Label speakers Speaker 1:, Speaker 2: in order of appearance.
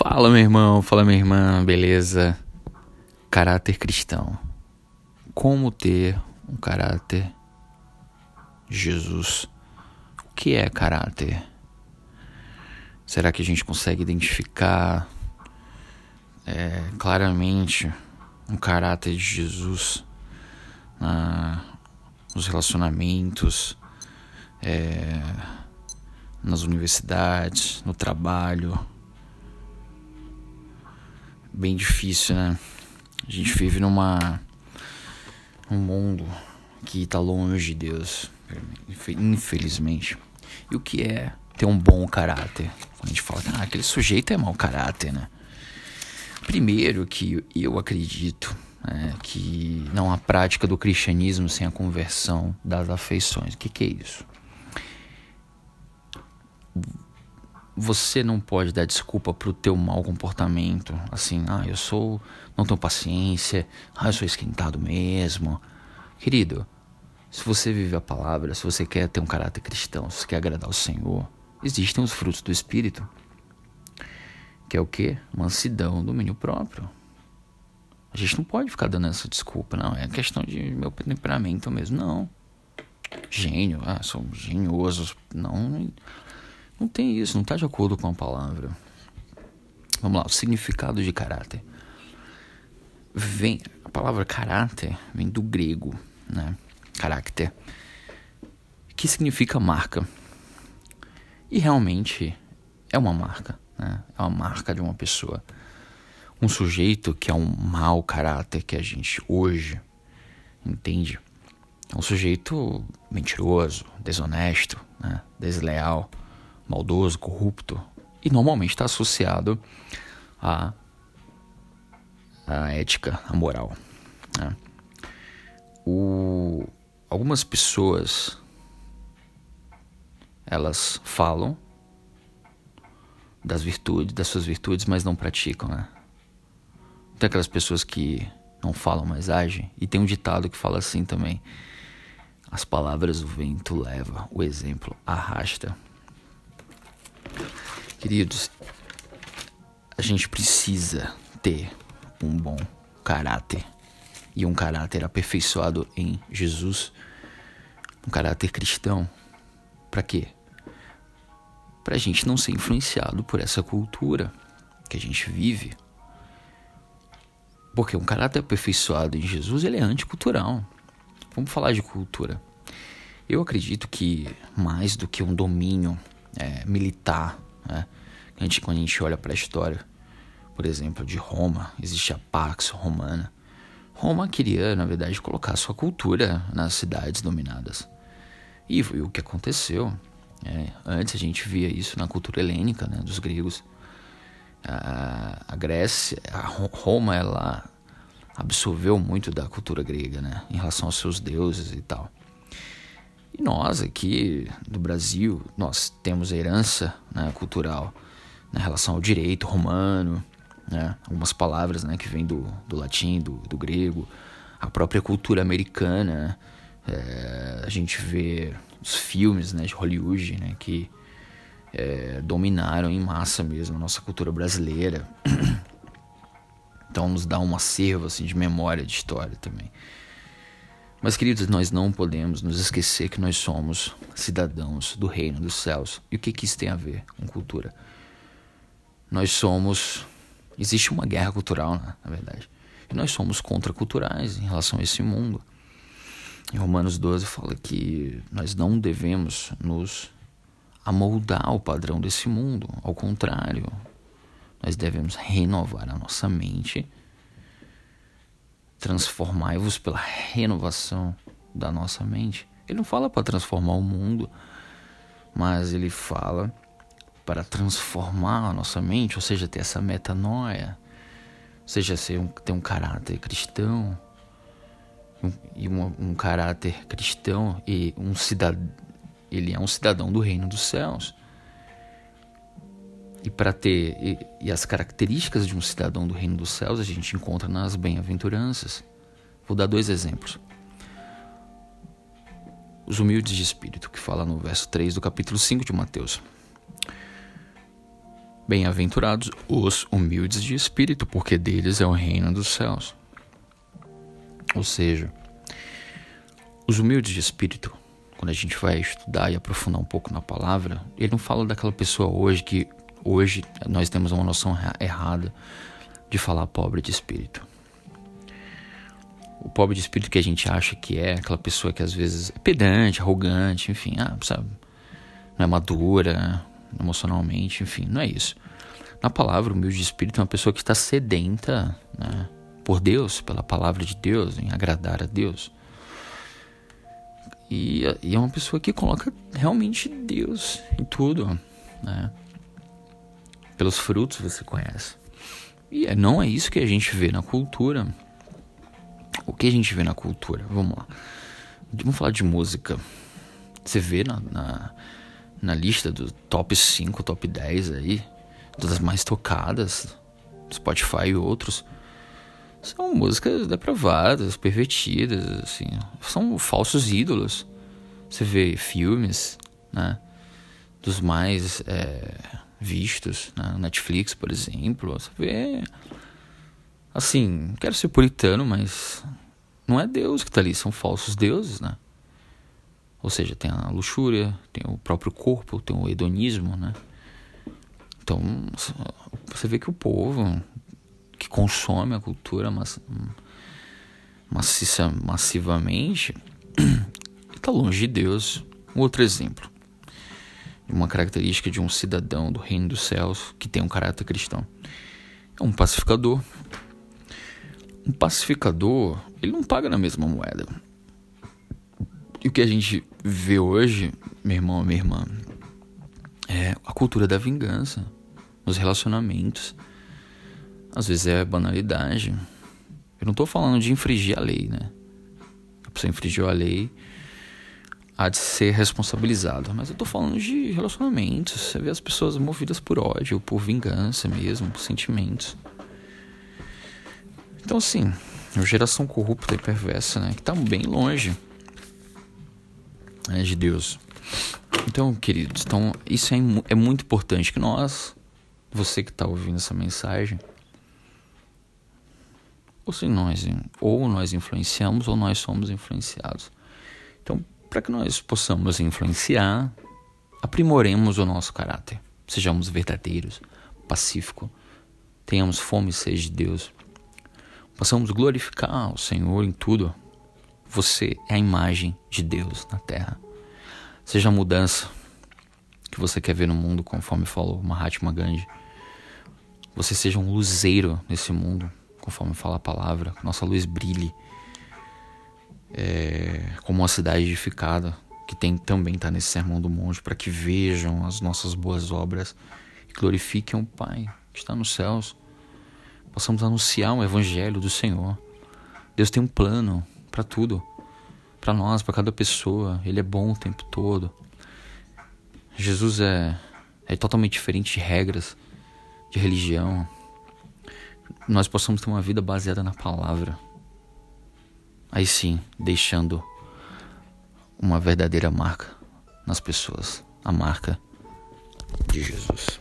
Speaker 1: Fala, meu irmão, fala, minha irmã, beleza? Caráter cristão. Como ter um caráter Jesus? O que é caráter? Será que a gente consegue identificar é, claramente um caráter de Jesus na, nos relacionamentos, é, nas universidades, no trabalho? Bem difícil, né? A gente vive numa um mundo que está longe de Deus, infelizmente. E o que é ter um bom caráter? Quando a gente fala, ah, aquele sujeito é mau caráter, né? Primeiro que eu acredito né, que não há prática do cristianismo sem a conversão das afeições. O que, que é isso? Você não pode dar desculpa pro teu mau comportamento, assim, ah, eu sou, não tenho paciência, ah, eu sou esquentado mesmo. Querido, se você vive a palavra, se você quer ter um caráter cristão, se você quer agradar o Senhor, existem os frutos do Espírito. Que é o quê? Mansidão, domínio próprio. A gente não pode ficar dando essa desculpa, não. É questão de meu temperamento mesmo. Não. Gênio, ah, sou genioso. Não, não tem isso, não está de acordo com a palavra. Vamos lá, o significado de caráter. Vem, a palavra caráter vem do grego, né? Caráter, que significa marca. E realmente é uma marca, né? É uma marca de uma pessoa. Um sujeito que é um mau caráter que a gente hoje entende. É um sujeito mentiroso, desonesto, né? desleal maldoso, corrupto, e normalmente está associado à, à ética, à moral. Né? O, algumas pessoas elas falam das virtudes, das suas virtudes, mas não praticam, né? Tem aquelas pessoas que não falam, mas agem. E tem um ditado que fala assim também: as palavras o vento leva, o exemplo arrasta. Queridos, a gente precisa ter um bom caráter e um caráter aperfeiçoado em Jesus, um caráter cristão. Para quê? Para a gente não ser influenciado por essa cultura que a gente vive. Porque um caráter aperfeiçoado em Jesus ele é anticultural. Vamos falar de cultura. Eu acredito que mais do que um domínio é, militar né? A gente, quando a gente olha para a história, por exemplo, de Roma, existe a Pax Romana. Roma queria, na verdade, colocar sua cultura nas cidades dominadas. E foi o que aconteceu. É, antes a gente via isso na cultura helênica, né, dos gregos. A, a Grécia, a Roma, ela absorveu muito da cultura grega, né, em relação aos seus deuses e tal. E nós aqui do Brasil, nós temos a herança né, cultural na relação ao direito romano, né, algumas palavras né, que vêm do, do latim, do, do grego, a própria cultura americana. É, a gente vê os filmes né, de Hollywood né, que é, dominaram em massa mesmo a nossa cultura brasileira. Então nos dá um acervo assim, de memória, de história também. Mas, queridos, nós não podemos nos esquecer que nós somos cidadãos do reino dos céus. E o que, que isso tem a ver com cultura? Nós somos. Existe uma guerra cultural, né, na verdade. E nós somos contraculturais em relação a esse mundo. Em Romanos 12 fala que nós não devemos nos amoldar ao padrão desse mundo. Ao contrário, nós devemos renovar a nossa mente transformai-vos pela renovação da nossa mente. Ele não fala para transformar o mundo, mas ele fala para transformar a nossa mente, ou seja, ter essa metanoia, ou seja, ser um, ter um caráter cristão, um, e um, um caráter cristão e um cidadão, ele é um cidadão do reino dos céus. E para ter e, e, as características de um cidadão do reino dos céus a gente encontra nas bem-aventuranças. Vou dar dois exemplos. Os humildes de espírito, que fala no verso 3 do capítulo 5 de Mateus. Bem-aventurados os humildes de espírito, porque deles é o reino dos céus. Ou seja, os humildes de espírito, quando a gente vai estudar e aprofundar um pouco na palavra, ele não fala daquela pessoa hoje que hoje nós temos uma noção errada de falar pobre de espírito. O pobre de espírito que a gente acha que é aquela pessoa que às vezes é pedante, arrogante, enfim, ah, sabe, não é madura emocionalmente, enfim, não é isso. Na palavra, humilde de espírito é uma pessoa que está sedenta né, por Deus, pela palavra de Deus, em agradar a Deus. E, e é uma pessoa que coloca realmente Deus em tudo, né? Pelos frutos você conhece. E é, não é isso que a gente vê na cultura. O que a gente vê na cultura? Vamos lá. Vamos falar de música. Você vê na, na, na lista do top 5, top 10 aí, das mais tocadas, Spotify e outros, são músicas depravadas, pervertidas, assim, são falsos ídolos. Você vê filmes, né, dos mais é, vistos na né, Netflix, por exemplo, você vê, assim, quero ser puritano, mas não é Deus que está ali, são falsos deuses, né? Ou seja, tem a luxúria, tem o próprio corpo, tem o hedonismo, né? Então, você vê que o povo que consome a cultura mass, maciça, massivamente está longe de Deus. Outro exemplo. Uma característica de um cidadão do reino dos céus que tem um caráter cristão. É um pacificador. Um pacificador, ele não paga na mesma moeda. E o que a gente vê hoje, meu irmão, minha irmã, é a cultura da vingança nos relacionamentos. Às vezes é banalidade. Eu não estou falando de infringir a lei, né? A pessoa infringiu a lei, há de ser responsabilizada. Mas eu estou falando de relacionamentos. Você vê as pessoas movidas por ódio, por vingança mesmo, por sentimentos. Então, assim, uma geração corrupta e perversa, né? Que está bem longe né, de Deus. Então, queridos, então, isso é, é muito importante que nós você que está ouvindo essa mensagem, ou se nós, ou nós influenciamos ou nós somos influenciados. Então, para que nós possamos influenciar, aprimoremos o nosso caráter, sejamos verdadeiros, pacíficos, tenhamos fome e sede de Deus, possamos glorificar o Senhor em tudo. Você é a imagem de Deus na terra. Seja a mudança que você quer ver no mundo, conforme falou Mahatma Gandhi você seja um luzeiro nesse mundo, conforme fala a palavra, nossa luz brilhe é, como uma cidade edificada, que tem também está nesse sermão do monte, para que vejam as nossas boas obras e glorifiquem o Pai que está nos céus. Possamos anunciar o evangelho do Senhor. Deus tem um plano para tudo, para nós, para cada pessoa. Ele é bom o tempo todo. Jesus é, é totalmente diferente de regras de religião, nós possamos ter uma vida baseada na palavra. Aí sim, deixando uma verdadeira marca nas pessoas, a marca de Jesus.